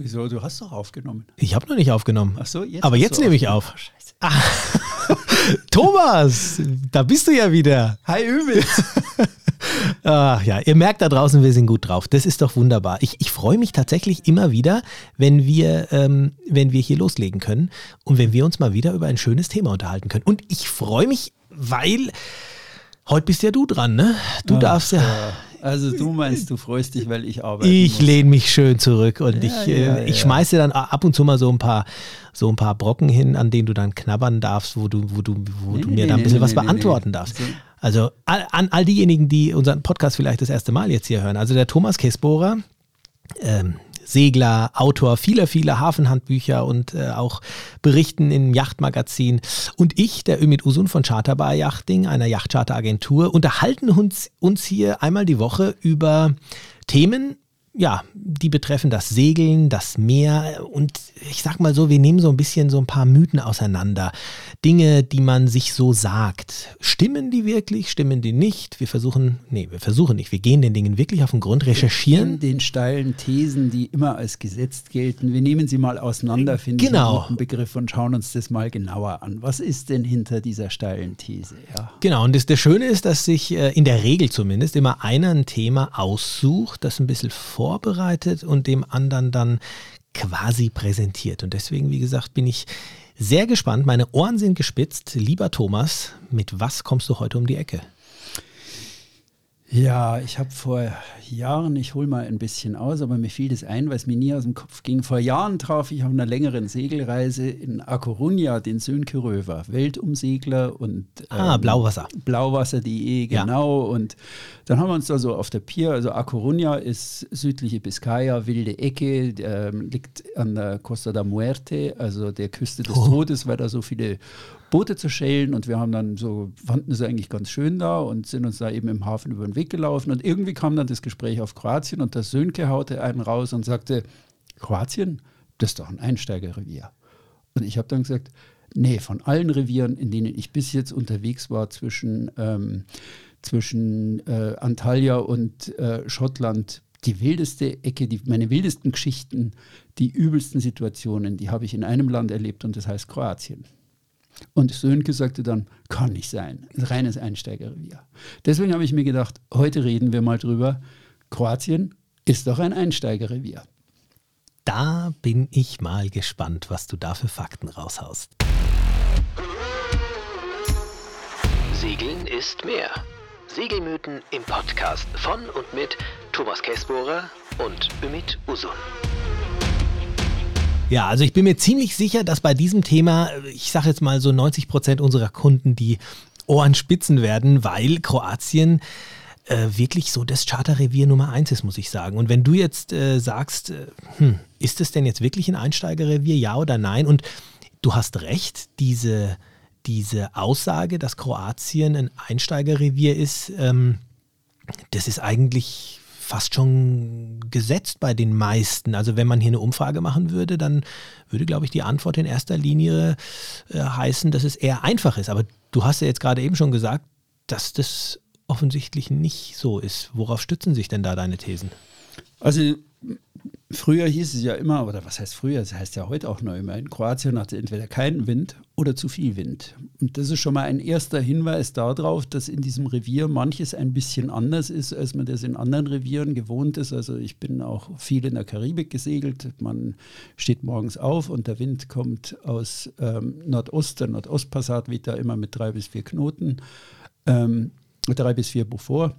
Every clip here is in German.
Wieso? Du hast doch aufgenommen. Ich habe noch nicht aufgenommen. Ach so, jetzt Aber jetzt nehme ich auf. Ah. Thomas, da bist du ja wieder. Hi Ümit. Ach ja, ihr merkt da draußen, wir sind gut drauf. Das ist doch wunderbar. Ich, ich freue mich tatsächlich immer wieder, wenn wir, ähm, wenn wir hier loslegen können und wenn wir uns mal wieder über ein schönes Thema unterhalten können. Und ich freue mich, weil heute bist ja du dran, ne? Du Ach, darfst ja. ja. Also du meinst, du freust dich, weil ich arbeite. Ich lehne mich schön zurück und Ja, ich, ja, äh, ich ja. schmeiße dann ab und zu mal so ein paar, so ein paar Brocken hin, an denen du dann knabbern darfst, wo du, wo du, wo Nee, du mir nee, dann ein bisschen nee, was beantworten darfst. So. Also all, an all diejenigen, die unseren Podcast vielleicht das erste Mal jetzt hier hören. Also der Thomas Kesbohrer, ähm, Segler, Autor vieler, vieler Hafenhandbücher und äh, auch Berichten im Yachtmagazin. Und ich, der Ümit Usun von Charterbar Yachting, einer Yachtcharteragentur, unterhalten uns, uns hier einmal die Woche über Themen, ja, die betreffen das Segeln, das Meer und ich sag mal so, wir nehmen so ein bisschen so ein paar Mythen auseinander. Dinge, die man sich so sagt. Stimmen die wirklich? Stimmen die nicht? Wir versuchen, nee, wir versuchen nicht. Wir gehen den Dingen wirklich auf den Grund, recherchieren. In den steilen Thesen, die immer als gesetzt gelten. Wir nehmen sie mal auseinander, finde ich Genau. einen Begriff und schauen uns das mal genauer an. Was ist denn hinter dieser steilen These? Ja. Genau, und das, das Schöne ist, dass sich äh, in der Regel zumindest immer einer ein Thema aussucht, das ein bisschen vorbereitet und dem anderen dann quasi präsentiert. Und deswegen, wie gesagt, bin ich sehr gespannt. Meine Ohren sind gespitzt. Lieber Thomas, mit was kommst du heute um die Ecke? Ja, ich habe vor Jahren, ich hole mal ein bisschen aus, aber mir fiel das ein, weil es mir nie aus dem Kopf ging. Vor Jahren traf ich auf einer längeren Segelreise in A Coruña den Sönke Röver, Weltumsegler und Ah, Blauwasser. Blauwasser.de, Ja. genau. Und dann haben wir uns da so auf der Pier, also A Coruña ist südliche Biscaya, wilde Ecke, ähm, liegt an der Costa da Muerte, also der Küste des Oh. Todes, weil da so viele Boote zu schellen und wir haben dann so, fanden es eigentlich ganz schön da und sind uns da eben im Hafen über den Weg gelaufen und irgendwie kam dann das Gespräch auf Kroatien und der Sönke haute einen raus und sagte, Kroatien, das ist doch ein Einsteigerrevier. Und ich habe dann gesagt, nee, von allen Revieren, in denen ich bis jetzt unterwegs war zwischen, ähm, zwischen äh, Antalya und äh, Schottland, die wildeste Ecke, die, meine wildesten Geschichten, die übelsten Situationen, die habe ich in einem Land erlebt und das heißt Kroatien. Und Sönke sagte dann, kann nicht sein, ein reines Einsteigerrevier. Deswegen habe ich mir gedacht, heute reden wir mal drüber, Kroatien ist doch ein Einsteigerrevier. Da bin ich mal gespannt, was du da für Fakten raushaust. Segeln ist mehr. Segelmythen im Podcast von und mit Thomas Käsbohrer und Ümit Usun. Ja, also ich bin mir ziemlich sicher, dass bei diesem Thema, ich sage jetzt mal so 90 Prozent unserer Kunden die Ohren spitzen werden, weil Kroatien äh, wirklich so das Charterrevier Nummer eins ist, muss ich sagen. Und wenn du jetzt äh, sagst, äh, hm, ist es denn jetzt wirklich ein Einsteigerrevier, ja oder nein? Und du hast recht, diese, diese Aussage, dass Kroatien ein Einsteigerrevier ist, ähm, das ist eigentlich fast schon gesetzt bei den meisten. Also wenn man hier eine Umfrage machen würde, dann würde, glaube ich, die Antwort in erster Linie äh, heißen, dass es eher einfach ist. Aber du hast ja jetzt gerade eben schon gesagt, dass das offensichtlich nicht so ist. Worauf stützen sich denn da deine Thesen? Also früher hieß es ja immer, oder was heißt früher, das heißt ja heute auch noch immer, in Kroatien hatte entweder keinen Wind oder zu viel Wind. Und das ist schon mal ein erster Hinweis darauf, dass in diesem Revier manches ein bisschen anders ist, als man das in anderen Revieren gewohnt ist. Also ich bin auch viel in der Karibik gesegelt. Man steht morgens auf und der Wind kommt aus ähm, Nordost, der Nordostpassat weht da immer mit drei bis vier Knoten, ähm, drei bis vier Beaufort.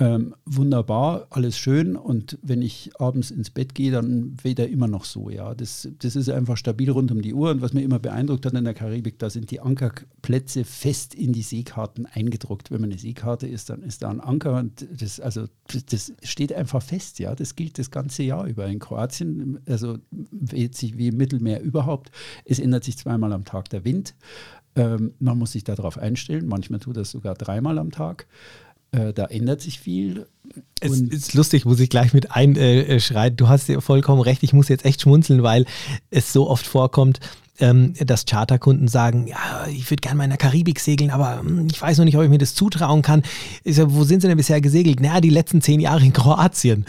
Ähm, wunderbar, alles schön. Und wenn ich abends ins Bett gehe, dann weht er immer noch so. Ja, das, das ist einfach stabil rund um die Uhr. Und was mir immer beeindruckt hat in der Karibik, da sind die Ankerplätze fest in die Seekarten eingedruckt. Wenn man eine Seekarte ist, dann ist da ein Anker und das, also, das, steht einfach fest. Ja, das gilt das ganze Jahr über. In Kroatien, also weht sich wie im Mittelmeer überhaupt. Es ändert sich zweimal am Tag der Wind. Ähm, man muss sich darauf einstellen. Manchmal tut das sogar dreimal am Tag. Äh, da ändert sich viel. Es ist lustig, muss ich gleich mit einschreiten. Du hast ja vollkommen recht, ich muss jetzt echt schmunzeln, weil es so oft vorkommt, ähm, dass Charterkunden sagen, ja, ich würde gerne mal in der Karibik segeln, aber hm, ich weiß noch nicht, ob ich mir das zutrauen kann. Ich sag, wo sind sie denn bisher gesegelt? Naja, die letzten zehn Jahre in Kroatien.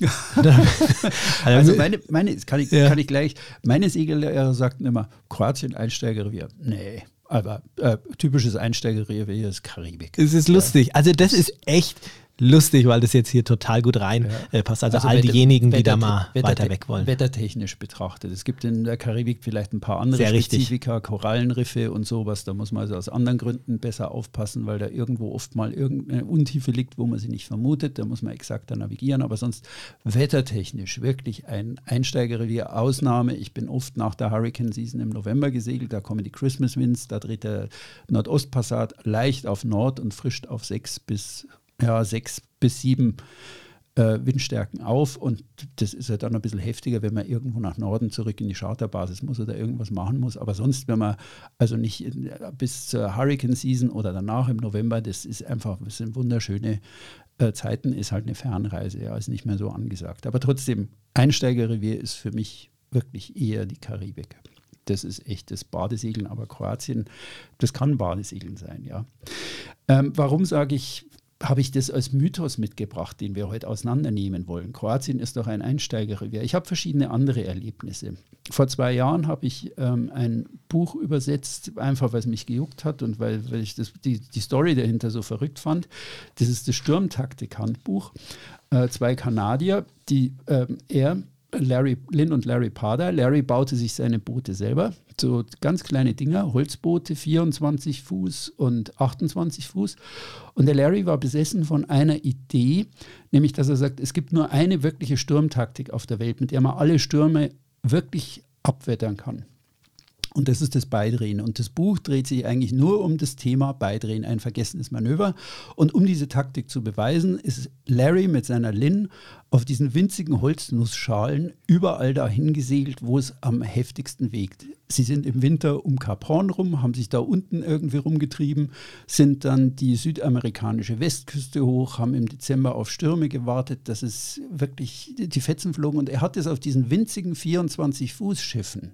also meine, meine kann, ich, ja. kann ich gleich, meine Segellehrer sagten immer, Kroatien Einsteigerrevier. Nee, aber äh, typisches Einsteigerrevier ist Karibik. Es ist lustig. Also das ist echt lustig, weil das jetzt hier total gut reinpasst. Ja. Äh, also, also, all Wetter, diejenigen, die Wetter, da mal Wetter, weiter weg wollen. Wettertechnisch betrachtet. Es gibt in der Karibik vielleicht ein paar andere Sehr Spezifika, richtig. Korallenriffe und sowas. Da muss man also aus anderen Gründen besser aufpassen, weil da irgendwo oft mal irgendeine Untiefe liegt, wo man sie nicht vermutet. Da muss man exakter navigieren. Aber sonst wettertechnisch wirklich ein Einsteigerrevier. Ausnahme. Ich bin oft nach der Hurricane Season im November gesegelt. Da kommen die Christmas Winds. Da dreht der Nordostpassat leicht auf Nord und frischt auf 6 bis ja, sechs bis sieben äh, Windstärken auf und das ist ja dann ein bisschen heftiger, wenn man irgendwo nach Norden zurück in die Charterbasis muss oder irgendwas machen muss. Aber sonst, wenn man also nicht in, bis zur Hurricane Season oder danach im November, das ist einfach, das sind wunderschöne äh, Zeiten, ist halt eine Fernreise, ja, ist nicht mehr so angesagt. Aber trotzdem, Einsteigerrevier ist für mich wirklich eher die Karibik. Das ist echt das Badesegeln, aber Kroatien, das kann Badesegeln sein, ja. Ähm, warum sage ich habe ich das als Mythos mitgebracht, den wir heute auseinandernehmen wollen. Kroatien ist doch ein Einsteigerrevier. Ich habe verschiedene andere Erlebnisse. Vor zwei Jahren habe ich ähm, ein Buch übersetzt, einfach weil es mich gejuckt hat und weil, weil ich das, die, die Story dahinter so verrückt fand. Das ist das Sturmtaktik-Handbuch. Äh, zwei Kanadier, die äh, er Larry Lynn und Larry Parder. Larry baute sich seine Boote selber, so ganz kleine Dinger, Holzboote, 24 Fuß und 28 Fuß. Und der Larry war besessen von einer Idee, nämlich dass er sagt, es gibt nur eine wirkliche Sturmtaktik auf der Welt, mit der man alle Stürme wirklich abwettern kann. Und das ist das Beidrehen. Und das Buch dreht sich eigentlich nur um das Thema Beidrehen, ein vergessenes Manöver. Und um diese Taktik zu beweisen, ist Larry mit seiner Lin auf diesen winzigen Holznussschalen überall dahin gesegelt, wo es am heftigsten wegt. Sie sind im Winter um Kap Horn rum, haben sich da unten irgendwie rumgetrieben, sind dann die südamerikanische Westküste hoch, haben im Dezember auf Stürme gewartet, dass es wirklich die Fetzen flogen. Und er hat es auf diesen winzigen 24-Fuß-Schiffen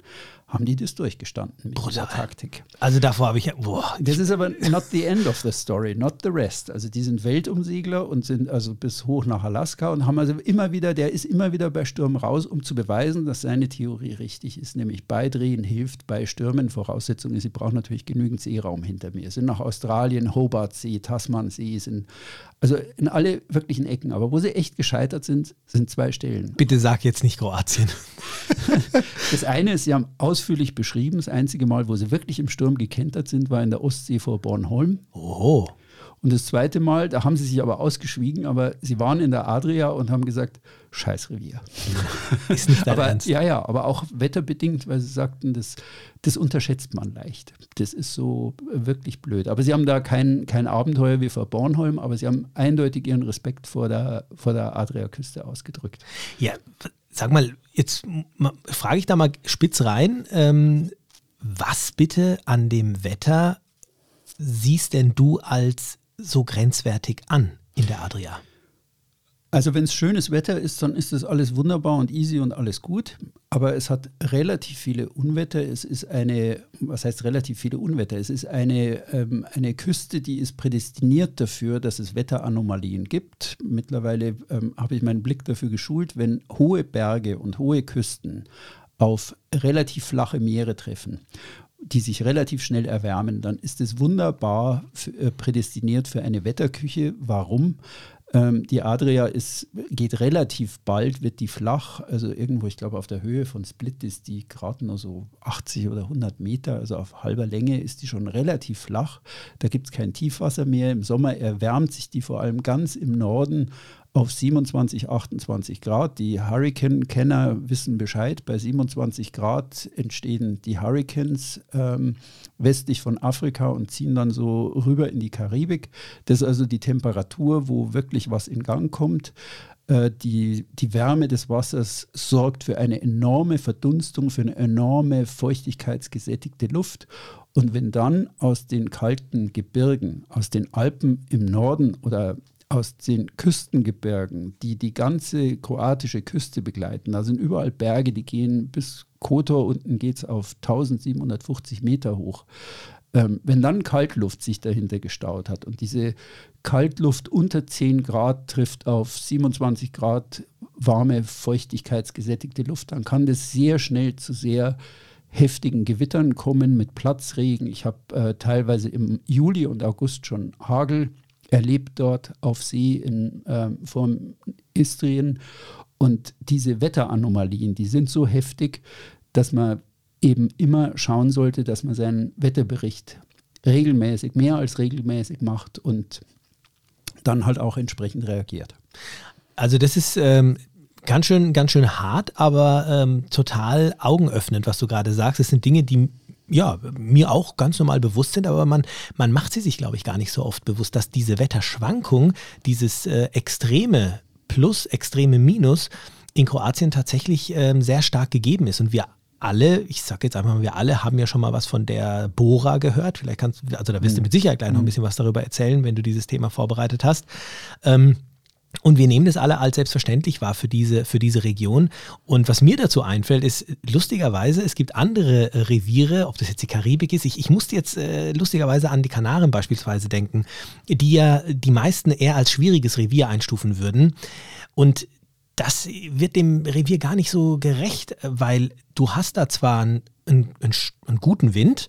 haben die das durchgestanden mit Brutal. dieser Taktik. Also davor habe ich, boah. Das ist aber not the end of the story, not the rest. Also die sind Weltumsegler und sind also bis hoch nach Alaska und haben also immer wieder, der ist immer wieder bei Stürmen raus, um zu beweisen, dass seine Theorie richtig ist, nämlich Beidrehen hilft bei Stürmen. Voraussetzung ist, sie brauchen natürlich genügend Seeraum hinter mir. Sind nach Australien, Hobart See, Tasman See, sind also in alle wirklichen Ecken. Aber wo sie echt gescheitert sind, sind zwei Stellen. Bitte sag jetzt nicht Kroatien. das eine ist, sie haben ausführlich beschrieben, das einzige Mal, wo sie wirklich im Sturm gekentert sind, war in der Ostsee vor Bornholm. Oh. Und das zweite Mal, da haben sie sich aber ausgeschwiegen, aber sie waren in der Adria und haben gesagt, Scheißrevier. Ist nicht dein aber, Ernst. Ja, ja, aber auch wetterbedingt, weil sie sagten, das, das unterschätzt man leicht. Das ist so wirklich blöd. Aber sie haben da kein, kein Abenteuer wie vor Bornholm, aber sie haben eindeutig ihren Respekt vor der, vor der Adriaküste ausgedrückt. Ja, sag mal, jetzt frage ich da mal spitz rein. Ähm, was bitte an dem Wetter siehst denn du als so grenzwertig an in der Adria? Also wenn es schönes Wetter ist, dann ist das alles wunderbar und easy und alles gut. Aber es hat relativ viele Unwetter. Es ist eine, was heißt relativ viele Unwetter? Es ist eine, ähm, eine Küste, die ist prädestiniert dafür, dass es Wetteranomalien gibt. Mittlerweile ähm, habe ich meinen Blick dafür geschult, wenn hohe Berge und hohe Küsten auf relativ flache Meere treffen die sich relativ schnell erwärmen, dann ist es wunderbar äh, prädestiniert für eine Wetterküche. Warum? Ähm, die Adria ist, geht relativ bald, wird die flach, also irgendwo, ich glaube, auf der Höhe von Split ist die gerade nur so 80 oder 100 Meter, also auf halber Länge ist die schon relativ flach. Da gibt es kein Tiefwasser mehr. Im Sommer erwärmt sich die vor allem ganz im Norden auf 27, 28 Grad. Die Hurricane-Kenner wissen Bescheid. Bei 27 Grad entstehen die Hurricanes ähm, westlich von Afrika und ziehen dann so rüber in die Karibik. Das ist also die Temperatur, wo wirklich was in Gang kommt. Äh, die, die Wärme des Wassers sorgt für eine enorme Verdunstung, für eine enorme feuchtigkeitsgesättigte Luft. Und wenn dann aus den kalten Gebirgen, aus den Alpen im Norden oder aus den Küstengebirgen, die die ganze kroatische Küste begleiten. Da sind überall Berge, die gehen bis Kotor, unten geht es auf 1750 Meter hoch. Ähm, wenn dann Kaltluft sich dahinter gestaut hat und diese Kaltluft unter 10 Grad trifft auf 27 Grad warme, feuchtigkeitsgesättigte Luft, dann kann das sehr schnell zu sehr heftigen Gewittern kommen mit Platzregen. Ich habe äh, teilweise im Juli und August schon Hagel erlebt dort auf See in, äh, vor Istrien. Und diese Wetteranomalien, die sind so heftig, dass man eben immer schauen sollte, dass man seinen Wetterbericht regelmäßig, mehr als regelmäßig macht und dann halt auch entsprechend reagiert. Also das ist ähm, ganz schön, ganz schön hart, aber ähm, total augenöffnend, was du gerade sagst. Es sind Dinge, die ja, mir auch ganz normal bewusst sind, aber man, man macht sie sich, glaube ich, gar nicht so oft bewusst, dass diese Wetterschwankung, dieses äh, extreme Plus, extreme Minus in Kroatien tatsächlich ähm, sehr stark gegeben ist. Und wir alle, ich sage jetzt einfach mal, wir alle haben ja schon mal was von der Bora gehört. Vielleicht kannst du, also da wirst du mhm. mit Sicherheit gleich noch ein mhm. bisschen was darüber erzählen, wenn du dieses Thema vorbereitet hast. Ähm, und wir nehmen das alle als selbstverständlich wahr für diese, für diese Region. Und was mir dazu einfällt, ist lustigerweise, es gibt andere äh, Reviere, ob das jetzt die Karibik ist. Ich, ich musste jetzt äh, lustigerweise an die Kanaren beispielsweise denken, die ja die meisten eher als schwieriges Revier einstufen würden. Und das wird dem Revier gar nicht so gerecht, weil du hast da zwar einen, einen, einen guten Wind,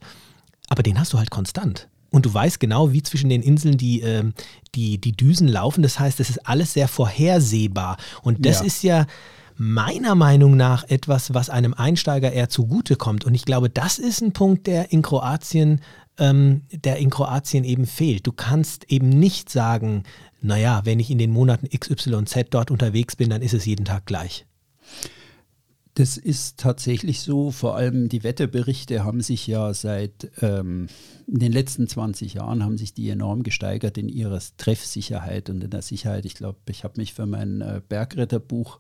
aber den hast du halt konstant. Und du weißt genau, wie zwischen den Inseln die, äh, die, die Düsen laufen. Das heißt, das ist alles sehr vorhersehbar. Und das ja. ist ja meiner Meinung nach etwas, was einem Einsteiger eher zugutekommt. Und ich glaube, das ist ein Punkt, der in Kroatien, ähm, der in Kroatien eben fehlt. Du kannst eben nicht sagen, naja, wenn ich in den Monaten XYZ dort unterwegs bin, dann ist es jeden Tag gleich. Das ist tatsächlich so. Vor allem die Wetterberichte haben sich ja seit ähm, den letzten 20 Jahren haben sich die enorm gesteigert in ihrer Treffsicherheit und in der Sicherheit. Ich glaube, ich habe mich für mein äh, Bergretterbuch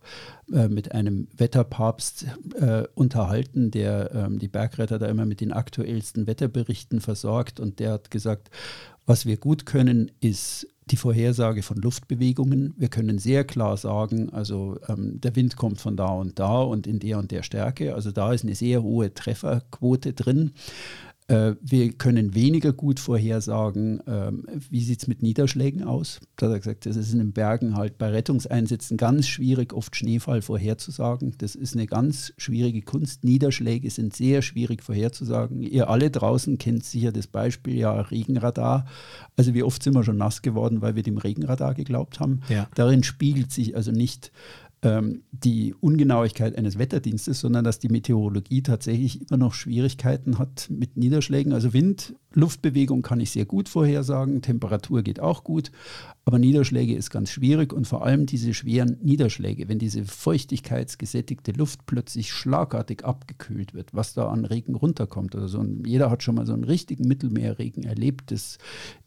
äh, mit einem Wetterpapst äh, unterhalten, der ähm, die Bergretter da immer mit den aktuellsten Wetterberichten versorgt und der hat gesagt, was wir gut können, ist die Vorhersage von Luftbewegungen. Wir können sehr klar sagen, also ähm, der Wind kommt von da und da und in der und der Stärke. Also da ist eine sehr hohe Trefferquote drin. Äh, wir können weniger gut vorhersagen, ähm, wie sieht es mit Niederschlägen aus. Da hat er gesagt, das ist in den Bergen halt bei Rettungseinsätzen ganz schwierig, oft Schneefall vorherzusagen. Das ist eine ganz schwierige Kunst. Niederschläge sind sehr schwierig vorherzusagen. Ihr alle draußen kennt sicher das Beispiel, ja, Regenradar. Also wie oft sind wir schon nass geworden, weil wir dem Regenradar geglaubt haben. Ja. Darin spiegelt sich also nicht ähm, die Ungenauigkeit eines Wetterdienstes, sondern dass die Meteorologie tatsächlich immer noch Schwierigkeiten hat mit Niederschlägen. Also Wind, Luftbewegung kann ich sehr gut vorhersagen, Temperatur geht auch gut, aber Niederschläge ist ganz schwierig und vor allem diese schweren Niederschläge, wenn diese feuchtigkeitsgesättigte Luft plötzlich schlagartig abgekühlt wird, was da an Regen runterkommt oder so. Und jeder hat schon mal so einen richtigen Mittelmeerregen erlebt. Das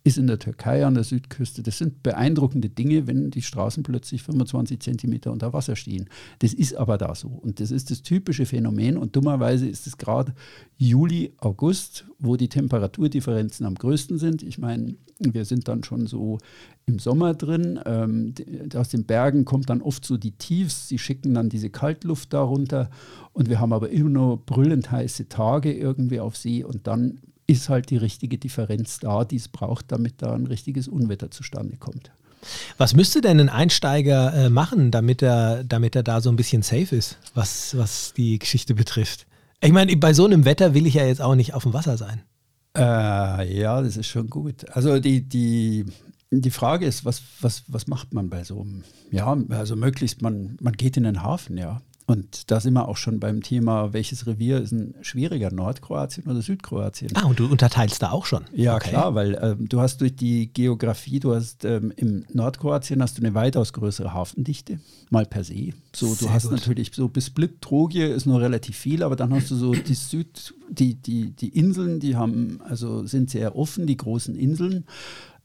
ist in der Türkei an der Südküste. Das sind beeindruckende Dinge, wenn die Straßen plötzlich 25 Zentimeter unter Wasser stehen. Das ist aber da so. Und das ist das typische Phänomen. Und dummerweise ist es gerade Juli, August, wo die Temperaturdifferenzen am größten sind. Ich meine, wir sind dann schon so im Sommer drin. Ähm, aus den Bergen kommt dann oft so die Tiefs. Sie schicken dann diese Kaltluft darunter. Und wir haben aber immer nur brüllend heiße Tage irgendwie auf See. Und dann ist halt die richtige Differenz da, die es braucht, damit da ein richtiges Unwetter zustande kommt. Was müsste denn ein Einsteiger äh, machen, damit er, damit er da so ein bisschen safe ist, was, was die Geschichte betrifft? Ich meine, bei so einem Wetter will ich ja jetzt auch nicht auf dem Wasser sein. Äh, ja, das ist schon gut. Also die, die, die Frage ist, was, was, was macht man bei so einem? Ja, also möglichst, man, man geht in den Hafen, ja. Und da sind wir auch schon beim Thema, welches Revier ist ein schwieriger, Nordkroatien oder Südkroatien? Ah, und du unterteilst da auch schon. Ja, okay. klar, weil äh, du hast durch die Geografie, du hast ähm, im Nordkroatien hast du eine weitaus größere Hafendichte, mal per se. So, du Sehr hast gut. natürlich so bis Split, Trogie ist nur relativ viel, aber dann hast du so die Süd, die, die, die Inseln, die haben, also sind sehr offen, die großen Inseln.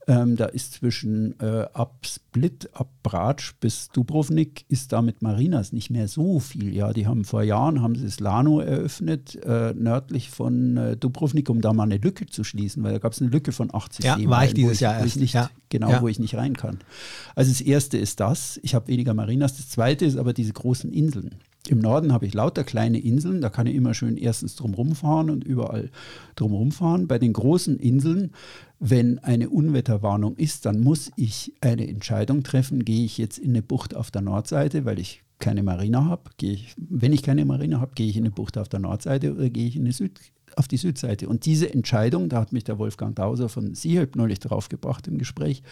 Ähm, da ist zwischen äh, ab Split, ab Bratsch bis Dubrovnik ist da mit Marinas nicht mehr so viel. Ja, die haben vor Jahren haben sie das Lano eröffnet, äh, nördlich von äh, Dubrovnik, um da mal eine Lücke zu schließen, weil da gab es eine Lücke von 80 ja, Seemeilen, war ich dieses ich, Jahr erst. Nicht, ja. Genau, ja. wo ich nicht rein kann. Also das erste ist das, ich habe weniger Marinas. Das zweite ist aber diese großen Inseln. Im Norden habe ich lauter kleine Inseln, da kann ich immer schön erstens drumherum fahren und überall drumherum fahren. Bei den großen Inseln, wenn eine Unwetterwarnung ist, dann muss ich eine Entscheidung treffen, gehe ich jetzt in eine Bucht auf der Nordseite, weil ich keine Marina habe, gehe ich, wenn ich keine Marina habe, gehe ich in eine Bucht auf der Nordseite oder gehe ich in die Süd, auf die Südseite. Und diese Entscheidung, da hat mich der Wolfgang Dauser von Seehelp neulich drauf gebracht im Gespräch,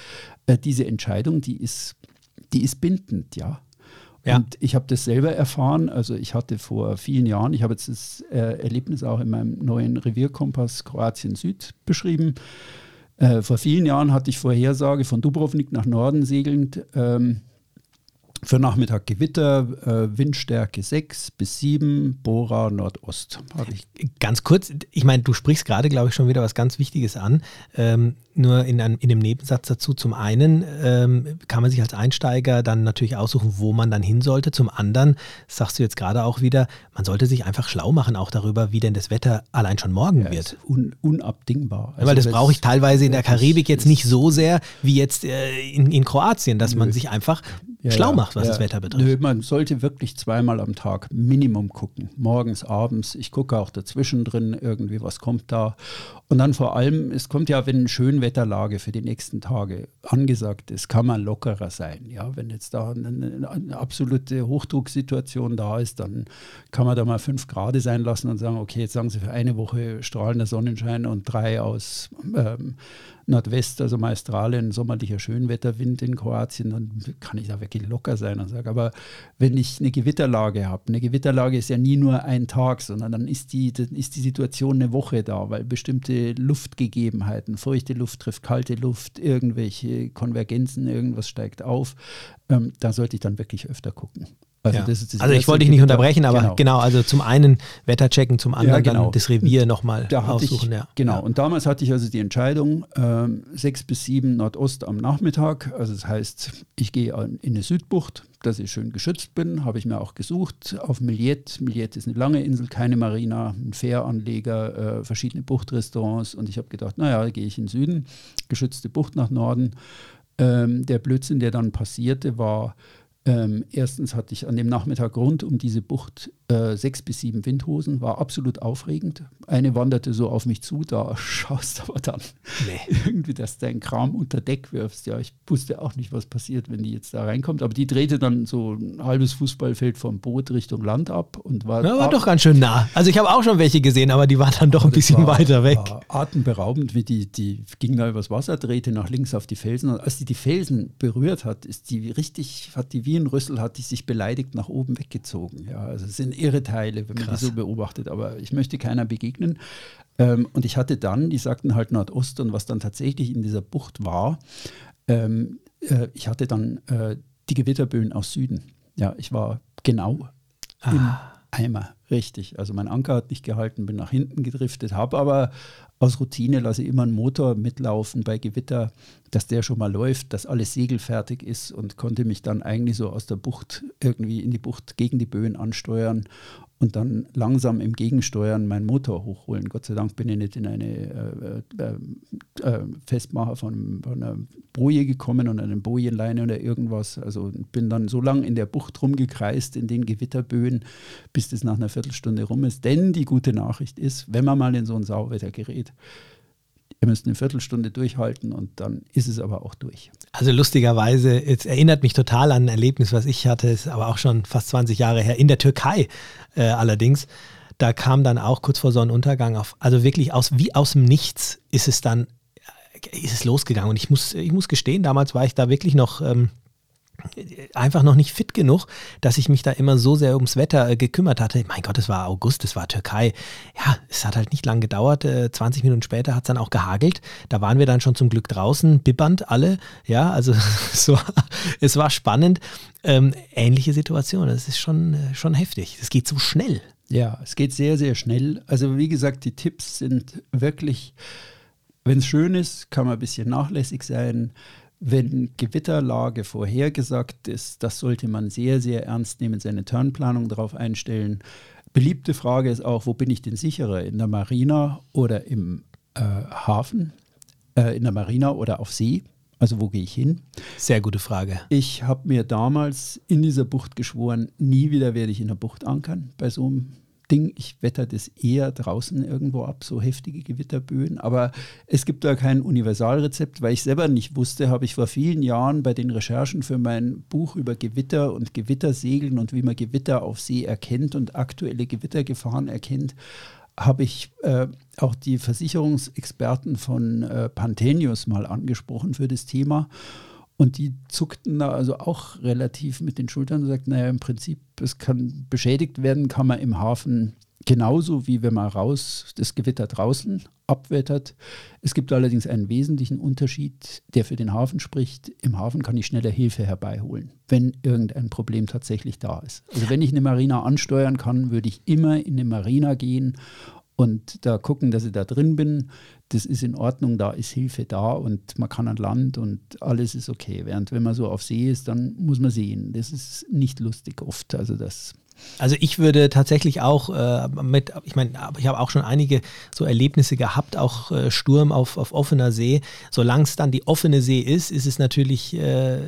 äh, diese Entscheidung, die ist, die ist bindend, ja. Ja. Und ich habe das selber erfahren. Also ich hatte vor vielen Jahren, ich habe jetzt das äh, Erlebnis auch in meinem neuen Revierkompass Kroatien Süd beschrieben. Äh, vor vielen Jahren hatte ich Vorhersage von Dubrovnik nach Norden segelnd. Ähm, für Nachmittag Gewitter, äh, Windstärke 6 bis 7, Bora Nordost. Ganz kurz, ich meine, du sprichst gerade, glaube ich, schon wieder was ganz Wichtiges an. Ähm, nur in einem, in einem Nebensatz dazu. Zum einen ähm, kann man sich als Einsteiger dann natürlich aussuchen, wo man dann hin sollte. Zum anderen, sagst du jetzt gerade auch wieder, man sollte sich einfach schlau machen, auch darüber, wie denn das Wetter allein schon morgen ja, wird. Un, unabdingbar. Also Weil das brauche ich teilweise in der Karibik jetzt nicht so sehr wie jetzt äh, in, in Kroatien, dass nö. man sich einfach ja, schlau macht, was ja. das Wetter betrifft. Nö, man sollte wirklich zweimal am Tag Minimum gucken. Morgens, abends. Ich gucke auch dazwischen drin irgendwie, was kommt da. Und dann vor allem, es kommt ja, wenn Schönwetterlage für die nächsten Tage angesagt ist, kann man lockerer sein. Ja, wenn jetzt da eine, eine absolute Hochdrucksituation da ist, dann kann man da mal fünf Grad sein lassen und sagen, okay, jetzt sagen Sie für eine Woche strahlender Sonnenschein und drei aus ähm, Nordwest, also Maestralen, sommerlicher Schönwetterwind in Kroatien, dann kann ich da wirklich locker sein und sage, aber wenn ich eine Gewitterlage habe, eine Gewitterlage ist ja nie nur ein Tag, sondern dann ist die, dann ist die Situation eine Woche da, weil bestimmte Luftgegebenheiten, feuchte Luft trifft kalte Luft, irgendwelche Konvergenzen, irgendwas steigt auf, ähm, da sollte ich dann wirklich öfter gucken. Also, ja. also ich wollte dich nicht unterbrechen, aber genau. genau. also zum einen Wetter checken, zum anderen ja, genau. dann das Revier nochmal da aussuchen. Ich, ja. Genau, und damals hatte ich also die Entscheidung, ähm, sechs bis sieben Nordost am Nachmittag, also das heißt, ich gehe in eine Südbucht, dass ich schön geschützt bin, habe ich mir auch gesucht, auf Millet. Millet ist eine lange Insel, keine Marina, ein Fähranleger, äh, verschiedene Buchtrestaurants und ich habe gedacht, naja, gehe ich in den Süden, geschützte Bucht nach Norden. Ähm, der Blödsinn, der dann passierte, war, ähm, erstens hatte ich an dem Nachmittag rund um diese Bucht äh, sechs bis sieben Windhosen, war absolut aufregend. Eine wanderte so auf mich zu, da schaust aber dann nee. irgendwie, dass dein Kram unter Deck wirfst. Ja, ich wusste auch nicht, was passiert, wenn die jetzt da reinkommt. Aber die drehte dann so ein halbes Fußballfeld vom Boot Richtung Land ab und war. Ja, war doch ganz schön nah. Also ich habe auch schon welche gesehen, aber die waren dann doch ein bisschen war, weiter weg. Atemberaubend, wie die, die ging da übers Wasser, drehte nach links auf die Felsen. Und als die die Felsen berührt hat, ist die richtig, hat die wie ein Rüssel, hat die sich beleidigt nach oben weggezogen. Ja, also sind irre Teile, wenn man Krass. die so beobachtet. Aber ich möchte keiner begegnen. Ähm, und ich hatte dann, die sagten halt Nordost und was dann tatsächlich in dieser Bucht war, ähm, äh, ich hatte dann äh, die Gewitterböen aus Süden. Ja, ich war genau ah. im Eimer, richtig. Also mein Anker hat nicht gehalten, bin nach hinten gedriftet, habe aber aus Routine lasse ich immer einen Motor mitlaufen bei Gewitter, dass der schon mal läuft, dass alles segelfertig ist und konnte mich dann eigentlich so aus der Bucht irgendwie in die Bucht gegen die Böen ansteuern und dann langsam im Gegensteuern meinen Motor hochholen. Gott sei Dank bin ich nicht in eine äh, äh, äh, Festmacher von, von, einer Boje gekommen und einem Bojenleine oder irgendwas. Also bin dann so lange in der Bucht rumgekreist, in den Gewitterböen, bis das nach einer Viertelstunde rum ist. Denn die gute Nachricht ist, wenn man mal in so ein Sauwetter gerät, ihr müsst eine Viertelstunde durchhalten und dann ist es aber auch durch. Also lustigerweise, es erinnert mich total an ein Erlebnis, was ich hatte, ist aber auch schon fast 20 Jahre her, in der Türkei äh, allerdings. Da kam dann auch kurz vor Sonnenuntergang auf, also wirklich aus, wie aus dem Nichts ist es dann, äh, ist es losgegangen. Und ich muss, ich muss gestehen, damals war ich da wirklich noch ähm, einfach noch nicht fit genug, dass ich mich da immer so sehr ums Wetter äh, gekümmert hatte. Mein Gott, es war August, es war Türkei. Ja, es hat halt nicht lang gedauert. Äh, 20 Minuten später hat es dann auch gehagelt. Da waren wir dann schon zum Glück draußen, bibbernd alle. Ja, also es war, es war spannend. Ähm, ähnliche Situation. Das ist schon, äh, schon heftig. Es geht so schnell. Ja, es geht sehr, sehr schnell. Also wie gesagt, die Tipps sind wirklich, wenn es schön ist, kann man ein bisschen nachlässig sein wenn Gewitterlage vorhergesagt ist, das sollte man sehr, sehr ernst nehmen, seine Turnplanung darauf einstellen. Beliebte Frage ist auch, wo bin ich denn sicherer? In der Marina oder im äh, Hafen? Äh, in der Marina oder auf See? Also wo gehe ich hin? Sehr gute Frage. Ich habe mir damals in dieser Bucht geschworen, nie wieder werde ich in der Bucht ankern bei so einem Ding. Ich wetter das eher draußen irgendwo ab, so heftige Gewitterböen. Aber es gibt da kein Universalrezept, weil ich selber nicht wusste, habe ich vor vielen Jahren bei den Recherchen für mein Buch über Gewitter und Gewittersegeln und wie man Gewitter auf See erkennt und aktuelle Gewittergefahren erkennt, habe ich äh, auch die Versicherungsexperten von äh, Pantenius mal angesprochen für das Thema. Und die zuckten da also auch relativ mit den Schultern und sagten, naja, im Prinzip, es kann beschädigt werden, kann man im Hafen genauso wie wenn man raus das Gewitter draußen abwettert. Es gibt allerdings einen wesentlichen Unterschied, der für den Hafen spricht. Im Hafen kann ich schneller Hilfe herbeiholen, wenn irgendein Problem tatsächlich da ist. Also wenn ich eine Marina ansteuern kann, würde ich immer in eine Marina gehen und da gucken, dass ich da drin bin. Das ist in Ordnung, da ist Hilfe da und man kann an Land und alles ist okay. Während wenn man so auf See ist, dann muss man sehen. Das ist nicht lustig oft. Also das also ich würde tatsächlich auch äh, mit, ich meine, ich habe auch schon einige so Erlebnisse gehabt, auch äh, Sturm auf, auf offener See. Solange es dann die offene See ist, ist es natürlich, äh,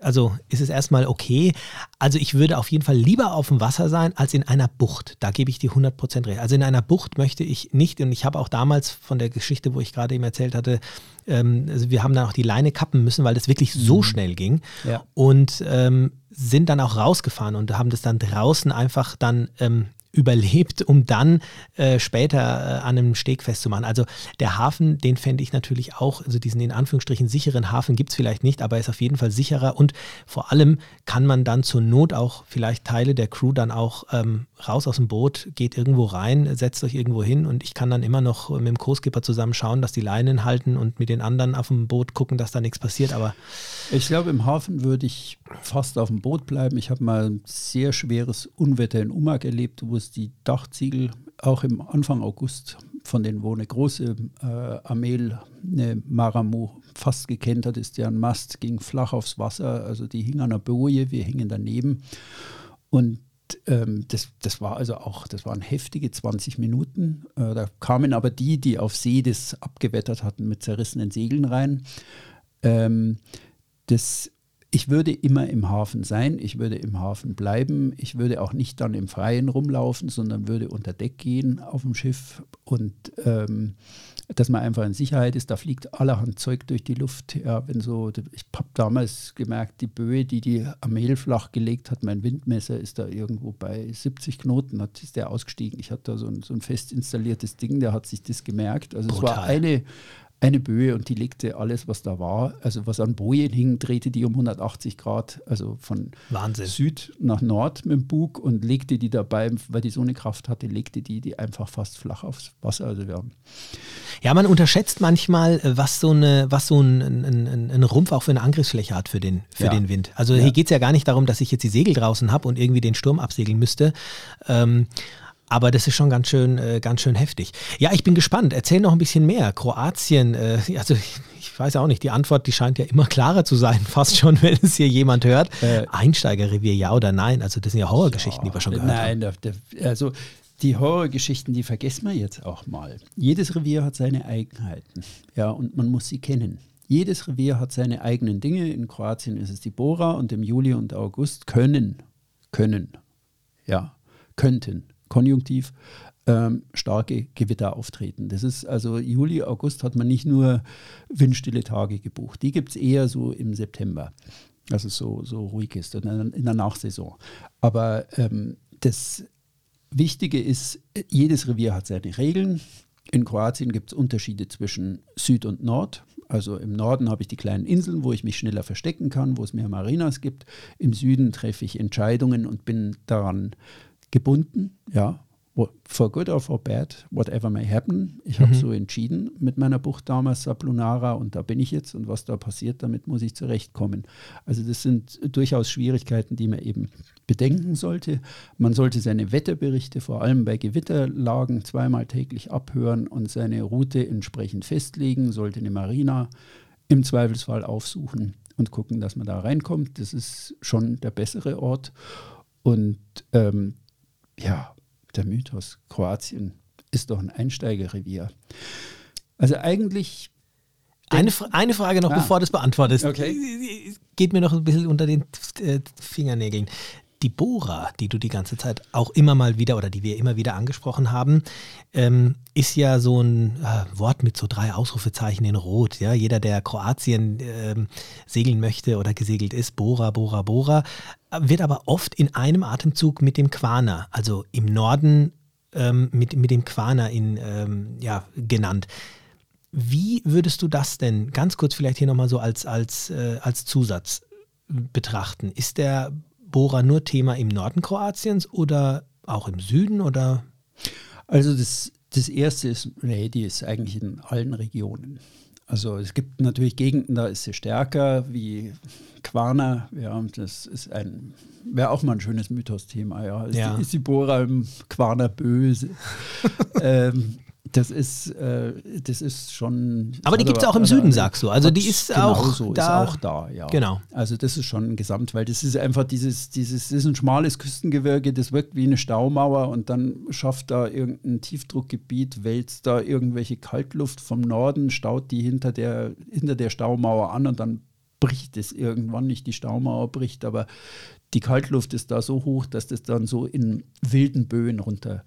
also ist es erstmal okay. Also ich würde auf jeden Fall lieber auf dem Wasser sein als in einer Bucht. Da gebe ich dir 100% recht. Also in einer Bucht möchte ich nicht, und ich habe auch damals von der Geschichte, wo ich gerade eben erzählt hatte, ähm, also wir haben dann auch die Leine kappen müssen, weil das wirklich so mhm. schnell ging. Ja. Und ähm, sind dann auch rausgefahren und haben das dann draußen einfach dann ähm, überlebt, um dann äh, später äh, an einem Steg festzumachen. Also der Hafen, den fände ich natürlich auch, also diesen in Anführungsstrichen sicheren Hafen gibt es vielleicht nicht, aber er ist auf jeden Fall sicherer und vor allem kann man dann zur Not auch vielleicht Teile der Crew dann auch ähm, raus aus dem Boot, geht irgendwo rein, setzt euch irgendwo hin und ich kann dann immer noch mit dem Co-Skipper zusammen schauen, dass die Leinen halten und mit den anderen auf dem Boot gucken, dass da nichts passiert. Aber ich glaube, im Hafen würde ich fast auf dem Boot bleiben. Ich habe mal ein sehr schweres Unwetter in Umag erlebt, wo es die Dachziegel auch im Anfang August von denen, wo eine große äh, Amel, eine Maramu fast gekentert ist, deren Mast ging flach aufs Wasser, also die hing an der Boje, wir hingen daneben und ähm, das, das war also auch, das waren heftige 20 Minuten. Äh, da kamen aber die, die auf See das abgewettert hatten, mit zerrissenen Segeln rein. Ähm, das, ich würde immer im Hafen sein, ich würde im Hafen bleiben, ich würde auch nicht dann im Freien rumlaufen, sondern würde unter Deck gehen auf dem Schiff und ähm, dass man einfach in Sicherheit ist. Da fliegt allerhand Zeug durch die Luft. Ja, wenn so, ich habe damals gemerkt, die Böe, die die am Mehl flach gelegt hat, mein Windmesser ist da irgendwo bei 70 Knoten, hat, ist der ausgestiegen. Ich hatte da so ein, so ein fest installiertes Ding, der hat sich das gemerkt. Also Brutal. es war eine, eine Böe und die legte alles, was da war, also was an Bojen hing, drehte die um 180 Grad, also von Wahnsinn. Süd nach Nord mit dem Bug und legte die dabei, weil die so eine Kraft hatte, legte die die einfach fast flach aufs Wasser. Also wir ja, man unterschätzt manchmal, äh, was so, eine, was so ein, ein, ein, ein Rumpf auch für eine Angriffsfläche hat für den, für ja. den Wind. Also ja. hier geht es ja gar nicht darum, dass ich jetzt die Segel draußen habe und irgendwie den Sturm absegeln müsste. Ähm, aber das ist schon ganz schön, äh, ganz schön heftig. Ja, ich bin gespannt. Erzähl noch ein bisschen mehr. Kroatien, äh, also ich, ich, weiß auch nicht, die Antwort, die scheint ja immer klarer zu sein, fast schon, wenn es hier jemand hört. Äh, Einsteigerrevier, ja oder nein? Also das sind ja Horrorgeschichten, ja, die wir schon gehört nein, haben. Nein, also die Horrorgeschichten, die vergessen wir jetzt auch mal. Jedes Revier hat seine Eigenheiten, ja, und man muss sie kennen. Jedes Revier hat seine eigenen Dinge. In Kroatien ist es die Bora und im Juli und August können, können, ja, könnten Konjunktiv, ähm, starke Gewitter auftreten. Das ist also Juli, August hat man nicht nur windstille Tage gebucht. Die gibt es eher so im September, dass es so, so ruhig ist in der Nachsaison. Aber ähm, das Wichtige ist, jedes Revier hat seine Regeln. In Kroatien gibt es Unterschiede zwischen Süd und Nord. Also im Norden habe ich die kleinen Inseln, wo ich mich schneller verstecken kann, wo es mehr Marinas gibt. Im Süden treffe ich Entscheidungen und bin daran gebunden, ja, for good or for bad, whatever may happen. Ich habe mhm. so entschieden mit meiner Bucht damals, Sablunara, und da bin ich jetzt und was da passiert, damit muss ich zurechtkommen. Also das sind durchaus Schwierigkeiten, die man eben bedenken sollte. Man sollte seine Wetterberichte vor allem bei Gewitterlagen zweimal täglich abhören und seine Route entsprechend festlegen, sollte eine Marina im Zweifelsfall aufsuchen und gucken, dass man da reinkommt. Das ist schon der bessere Ort. Und ähm, ja, der Mythos, Kroatien ist doch ein Einsteigerrevier. Also eigentlich. Eine, eine Frage noch, ah, bevor du es beantwortest. Okay. Geht mir noch ein bisschen unter den äh, Fingernägeln. Die Bora, die du die ganze Zeit auch immer mal wieder oder die wir immer wieder angesprochen haben, ähm, ist ja so ein äh, Wort mit so drei Ausrufezeichen in Rot. Ja? Jeder, der Kroatien ähm, segeln möchte oder gesegelt ist, Bora, Bora, Bora, wird aber oft in einem Atemzug mit dem Quana, also im Norden ähm, mit, mit dem Quana in, ähm, ja, genannt. Wie würdest du das denn ganz kurz vielleicht hier nochmal so als, als, äh, als Zusatz betrachten? Ist der Bora nur Thema im Norden Kroatiens oder auch im Süden oder? Also das, das erste ist, nee, die ist eigentlich in allen Regionen. Also es gibt natürlich Gegenden, da ist sie stärker, wie Quana, ja, das ist ein, wäre auch mal ein schönes Mythos-Thema, ja. Ist, ja. Die, ist die Bora im Quana böse? ähm, das ist, äh, das ist schon. Aber die gibt es auch im Süden, sagst du. Also die ist genau auch so, da. Ist auch da, ja. Genau. Also das ist schon ein Gesamt, weil das ist einfach dieses, dieses, das ist ein schmales Küstengebirge, das wirkt wie eine Staumauer und dann schafft da irgendein Tiefdruckgebiet, wälzt da irgendwelche Kaltluft vom Norden, staut die hinter der, hinter der Staumauer an und dann bricht es irgendwann nicht, die Staumauer bricht, aber die Kaltluft ist da so hoch, dass das dann so in wilden Böen runter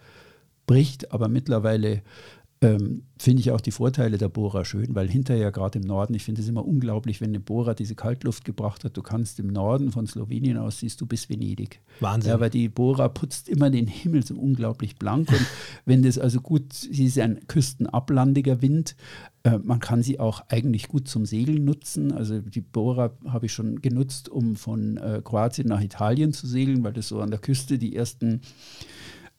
bricht, aber mittlerweile ähm, finde ich auch die Vorteile der Bohrer schön, weil hinterher gerade im Norden, ich finde es immer unglaublich, wenn eine Bohrer diese Kaltluft gebracht hat, du kannst im Norden von Slowenien aus, siehst du bis Venedig. Wahnsinn. Ja, weil die Bohrer putzt immer den Himmel so unglaublich blank und wenn das also gut, sie ist ein küstenablandiger Wind, äh, man kann sie auch eigentlich gut zum Segeln nutzen. Also die Bohrer habe ich schon genutzt, um von äh, Kroatien nach Italien zu segeln, weil das so an der Küste die ersten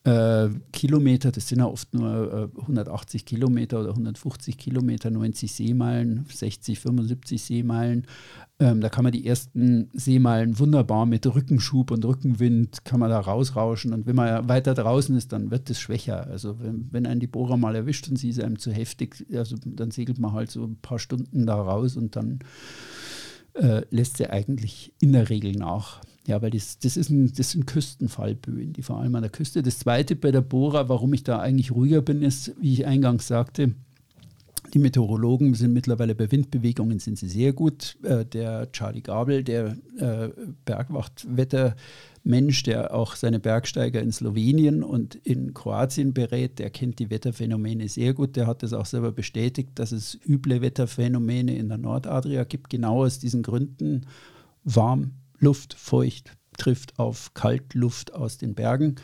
äh, Kilometer, das sind ja oft nur äh, 180 Kilometer oder 150 Kilometer, 90 Seemeilen, 60, 75 Seemeilen. Ähm, da kann man die ersten Seemeilen wunderbar mit Rückenschub und Rückenwind kann man da rausrauschen. Und wenn man weiter draußen ist, dann wird es schwächer. Also wenn, wenn einen die Bohrer mal erwischt und sie ist einem zu heftig, also dann segelt man halt so ein paar Stunden da raus und dann äh, lässt sie eigentlich in der Regel nach. Ja, weil das, das, ist ein, das sind Küstenfallböen, die vor allem an der Küste. Das zweite bei der Bora, warum ich da eigentlich ruhiger bin, ist, wie ich eingangs sagte, die Meteorologen sind mittlerweile bei Windbewegungen sind sie sehr gut. Äh, der Charlie Gabel, der äh, Bergwachtwettermensch, der auch seine Bergsteiger in Slowenien und in Kroatien berät, der kennt die Wetterphänomene sehr gut. Der hat das auch selber bestätigt, dass es üble Wetterphänomene in der Nordadria gibt, genau aus diesen Gründen. Warm, Luft, feucht, trifft auf Kaltluft aus den Bergen.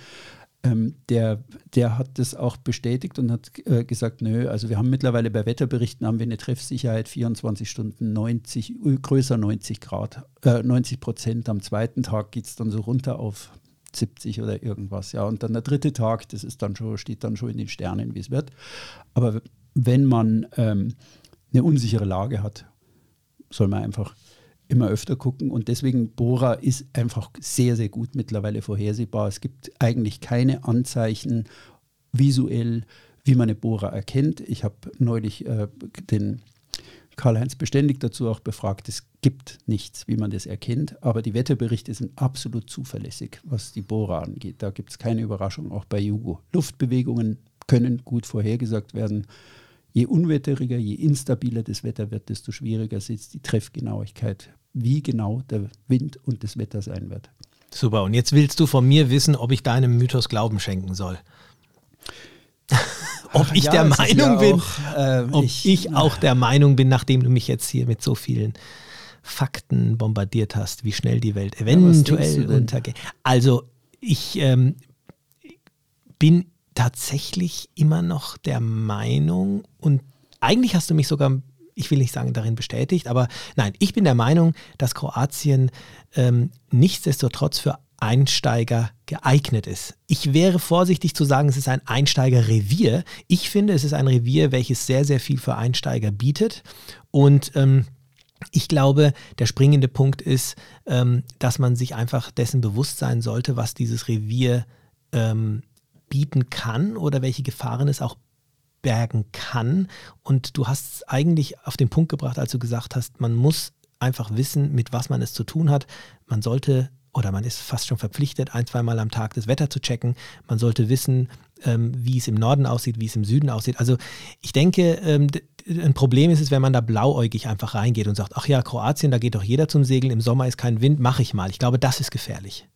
Ähm, der, der hat das auch bestätigt und hat äh, gesagt, nö, also wir haben mittlerweile bei Wetterberichten haben wir eine Treffsicherheit 24 Stunden 90, größer 90 Grad, äh, 90 Prozent. Am zweiten Tag geht es dann so runter auf 70 oder irgendwas. Ja, und dann der dritte Tag, das ist dann schon, steht dann schon in den Sternen, wie es wird. Aber wenn man ähm, eine unsichere Lage hat, soll man einfach immer öfter gucken und deswegen Bora ist einfach sehr, sehr gut mittlerweile vorhersehbar. Es gibt eigentlich keine Anzeichen visuell, wie man eine Bohrer erkennt. Ich habe neulich äh, den Karl-Heinz beständig dazu auch befragt. Es gibt nichts, wie man das erkennt, aber die Wetterberichte sind absolut zuverlässig, was die Bohrer angeht. Da gibt es keine Überraschung, auch bei Jugo. Luftbewegungen können gut vorhergesagt werden. Je unwetteriger, je instabiler das Wetter wird, desto schwieriger ist die Treffgenauigkeit, wie genau der Wind und das Wetter sein wird. Super, und jetzt willst du von mir wissen, ob ich deinem Mythos Glauben schenken soll. ob ich ja, der Meinung ja bin, auch, äh, ob ich, ich auch der Meinung bin, nachdem du mich jetzt hier mit so vielen Fakten bombardiert hast, wie schnell die Welt eventuell ja, untergeht. Also ich ähm, bin tatsächlich immer noch der Meinung und eigentlich hast du mich sogar, ich will nicht sagen darin bestätigt, aber nein, ich bin der Meinung, dass Kroatien ähm, nichtsdestotrotz für Einsteiger geeignet ist. Ich wäre vorsichtig zu sagen, es ist ein Einsteigerrevier. Ich finde, es ist ein Revier, welches sehr, sehr viel für Einsteiger bietet. Und ähm, ich glaube, der springende Punkt ist, ähm, dass man sich einfach dessen bewusst sein sollte, was dieses Revier ähm, bieten kann oder welche Gefahren es auch bergen kann. Und du hast es eigentlich auf den Punkt gebracht, als du gesagt hast, man muss einfach wissen, mit was man es zu tun hat. Man sollte oder man ist fast schon verpflichtet, ein, zweimal am Tag das Wetter zu checken. Man sollte wissen, ähm, wie es im Norden aussieht, wie es im Süden aussieht. Also ich denke, ähm, ein Problem ist es, wenn man da blauäugig einfach reingeht und sagt, ach ja, Kroatien, da geht doch jeder zum Segeln, im Sommer ist kein Wind, mache ich mal. Ich glaube, das ist gefährlich.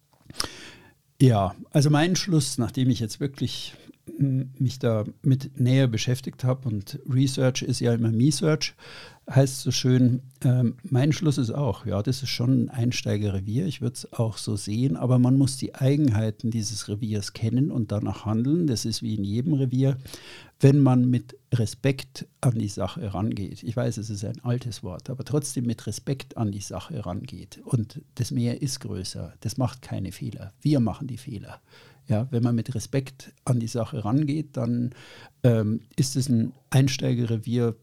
Ja, also mein Schluss, nachdem ich jetzt wirklich mich da mit näher beschäftigt habe und Research ist ja immer Me-Search, heißt so schön, ähm, mein Schluss ist auch, ja, das ist schon ein Einsteigerrevier, ich würde es auch so sehen, aber man muss die Eigenheiten dieses Reviers kennen und danach handeln. Das ist wie in jedem Revier, wenn man mit Respekt an die Sache rangeht. Ich weiß, es ist ein altes Wort, aber trotzdem mit Respekt an die Sache rangeht. Und das Meer ist größer, das macht keine Fehler. Wir machen die Fehler. Ja, wenn man mit Respekt an die Sache rangeht, dann ähm, ist es ein Einsteigerrevier,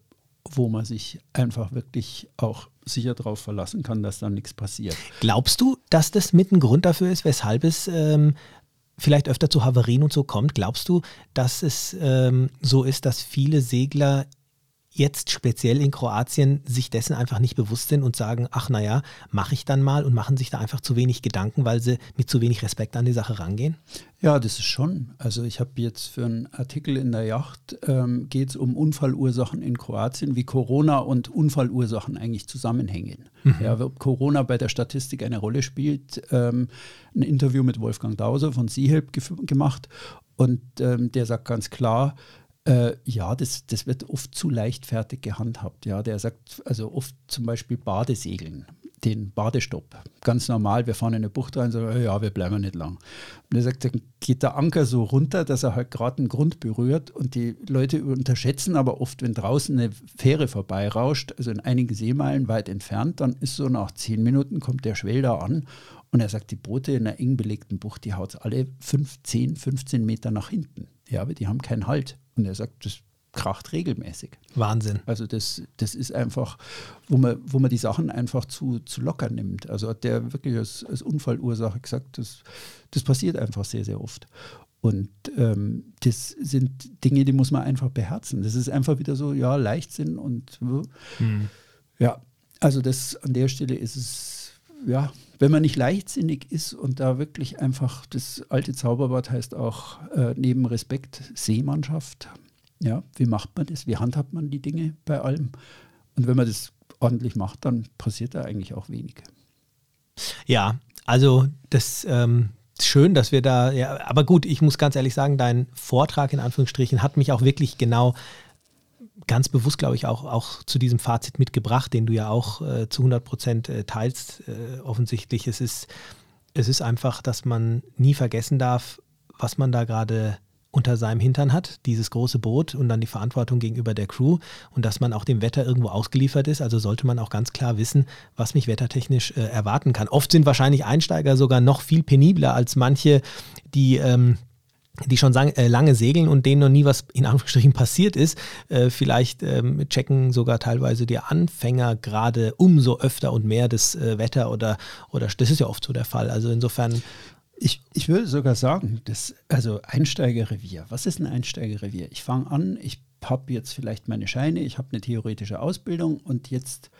wo man sich einfach wirklich auch sicher darauf verlassen kann, dass da nichts passiert. Glaubst du, dass das mit ein Grund dafür ist, weshalb es ähm, vielleicht öfter zu Havarien und so kommt? Glaubst du, dass es ähm, so ist, dass viele Segler jetzt speziell in Kroatien sich dessen einfach nicht bewusst sind und sagen, ach naja, mache ich dann mal und machen sich da einfach zu wenig Gedanken, weil sie mit zu wenig Respekt an die Sache rangehen? Ja, das ist schon. Also ich habe jetzt für einen Artikel in der Yacht, ähm, geht es um Unfallursachen in Kroatien, wie Corona und Unfallursachen eigentlich zusammenhängen. Mhm. Ja, ob Corona bei der Statistik eine Rolle spielt. Ähm, ein Interview mit Wolfgang Dauser von Seahilp gemacht und ähm, der sagt ganz klar, äh, ja, das, das wird oft zu leichtfertig gehandhabt. Ja, der sagt also oft zum Beispiel Badesegeln, den Badestopp. Ganz normal, wir fahren in eine Bucht rein und sagen, ja, wir bleiben nicht lang. Und er sagt, dann geht der Anker so runter, dass er halt gerade den Grund berührt und die Leute unterschätzen aber oft, wenn draußen eine Fähre vorbeirauscht, also in einigen Seemeilen weit entfernt, dann ist so nach zehn Minuten kommt der Schwell da an und er sagt, die Boote in einer eng belegten Bucht, die haut alle 5, 10, 15 Meter nach hinten. Ja, aber die haben keinen Halt. Und er sagt, das kracht regelmäßig. Wahnsinn. Also das, das ist einfach, wo man, wo man die Sachen einfach zu, zu locker nimmt. Also hat der wirklich als, als Unfallursache gesagt, das, das passiert einfach sehr, sehr oft. Und ähm, das sind Dinge, die muss man einfach beherzen. Das ist einfach wieder so, ja, Leichtsinn und hm. ja, also das an der Stelle ist es, ja, wenn man nicht leichtsinnig ist und da wirklich einfach, das alte Zauberwort heißt auch äh, neben Respekt Seemannschaft. Ja, wie macht man das? Wie handhabt man die Dinge bei allem? Und wenn man das ordentlich macht, dann passiert da eigentlich auch wenig. Ja, also das ähm, schön, dass wir da, ja, aber gut, ich muss ganz ehrlich sagen, dein Vortrag in Anführungsstrichen hat mich auch wirklich genau ganz bewusst, glaube ich, auch, auch zu diesem Fazit mitgebracht, den du ja auch äh, zu 100 Prozent äh, teilst. Äh, offensichtlich, es ist, es ist einfach, dass man nie vergessen darf, was man da gerade unter seinem Hintern hat, dieses große Boot und dann die Verantwortung gegenüber der Crew und dass man auch dem Wetter irgendwo ausgeliefert ist. Also sollte man auch ganz klar wissen, was mich wettertechnisch äh, erwarten kann. Oft sind wahrscheinlich Einsteiger sogar noch viel penibler als manche, die ähm, die schon äh, lange segeln und denen noch nie was in Anführungsstrichen passiert ist. Äh, vielleicht ähm, checken sogar teilweise die Anfänger gerade umso öfter und mehr das äh, Wetter oder, oder das ist ja oft so der Fall. Also insofern. Ich, ich würde sogar sagen, das, also Einsteigerrevier. Was ist ein Einsteigerrevier? Ich fange an, ich habe jetzt vielleicht meine Scheine, ich habe eine theoretische Ausbildung und jetzt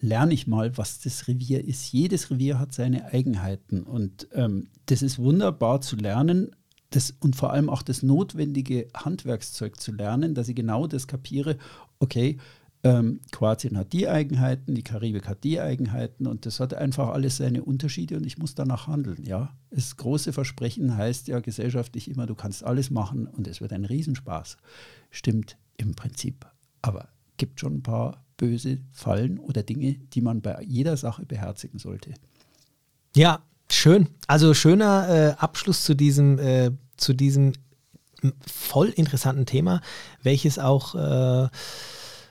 lerne ich mal, was das Revier ist. Jedes Revier hat seine Eigenheiten und ähm, das ist wunderbar zu lernen, das, und vor allem auch das notwendige Handwerkszeug zu lernen, dass ich genau das kapiere, okay, ähm, Kroatien hat die Eigenheiten, die Karibik hat die Eigenheiten und das hat einfach alles seine Unterschiede und ich muss danach handeln. Ja, das große Versprechen heißt ja gesellschaftlich immer, du kannst alles machen und es wird ein Riesenspaß. Stimmt im Prinzip, aber gibt schon ein paar böse Fallen oder Dinge, die man bei jeder Sache beherzigen sollte. Ja, schön. Also schöner äh, Abschluss zu diesem äh, zu diesem voll interessanten Thema, welches auch äh,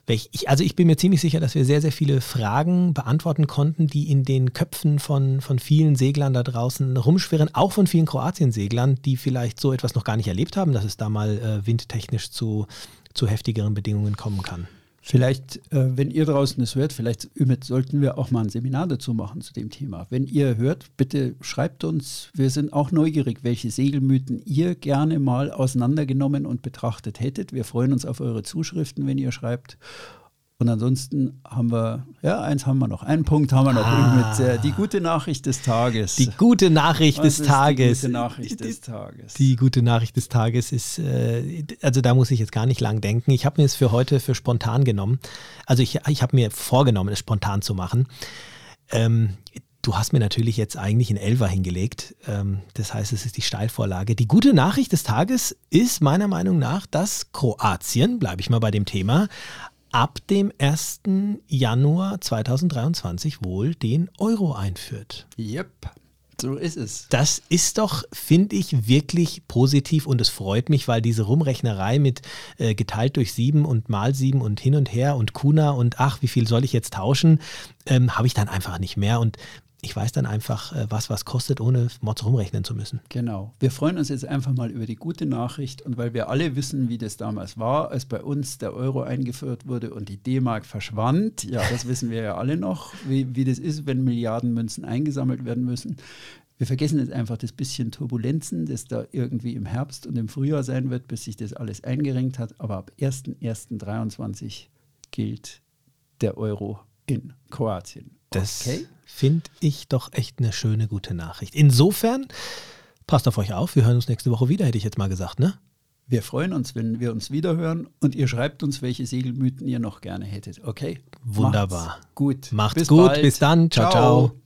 welch, ich, also ich bin mir ziemlich sicher, dass wir sehr, sehr viele Fragen beantworten konnten, die in den Köpfen von, von vielen Seglern da draußen rumschwirren, auch von vielen Kroatien-Seglern, die vielleicht so etwas noch gar nicht erlebt haben, dass es da mal äh, windtechnisch zu, zu heftigeren Bedingungen kommen kann. Vielleicht, äh, wenn ihr draußen es hört, vielleicht sollten wir auch mal ein Seminar dazu machen zu dem Thema. Wenn ihr hört, bitte schreibt uns. Wir sind auch neugierig, welche Segelmythen ihr gerne mal auseinandergenommen und betrachtet hättet. Wir freuen uns auf eure Zuschriften, wenn ihr schreibt. Und ansonsten haben wir, ja, eins haben wir noch. Einen Punkt haben wir noch ah. mit äh, die gute Nachricht des Tages. Die gute Nachricht Was des Tages. Die gute Nachricht des Tages. Die gute Nachricht des Tages ist, äh, also da muss ich jetzt gar nicht lang denken. Ich habe mir es für heute für spontan genommen. Also ich, ich habe mir vorgenommen, es spontan zu machen. Ähm, Du hast mir natürlich jetzt eigentlich einen Elfer hingelegt. Ähm, das heißt, es ist die Steilvorlage. Die gute Nachricht des Tages ist meiner Meinung nach, dass Kroatien, bleibe ich mal bei dem Thema, ab dem 1. Januar 2023 wohl den Euro einführt. Yep. So ist es. Das ist doch, finde ich, wirklich positiv und es freut mich, weil diese Rumrechnerei mit äh, geteilt durch sieben und mal sieben und hin und her und Kuna und ach, wie viel soll ich jetzt tauschen, ähm, habe ich dann einfach nicht mehr. Und ich weiß dann einfach, äh, was was kostet, ohne Mods rumrechnen zu müssen. Genau. Wir freuen uns jetzt einfach mal über die gute Nachricht und weil wir alle wissen, wie das damals war, als bei uns der Euro eingeführt wurde und die D-Mark verschwand. Ja, das wissen wir ja alle noch, wie, wie das ist, wenn Milliarden Münzen eingesammelt werden müssen. Wir vergessen jetzt einfach das bisschen Turbulenzen, das da irgendwie im Herbst und im Frühjahr sein wird, bis sich das alles eingerenkt hat. Aber ab 1.1.23 gilt der Euro in Kroatien. Das okay. finde ich doch echt eine schöne, gute Nachricht. Insofern, passt auf euch auf, wir hören uns nächste Woche wieder, hätte ich jetzt mal gesagt, ne? Wir freuen uns, wenn wir uns wiederhören und ihr schreibt uns, welche Segelmythen ihr noch gerne hättet. Okay? Wunderbar. Macht's gut. Macht's bis gut. Bald. Bis dann. ciao. ciao. ciao.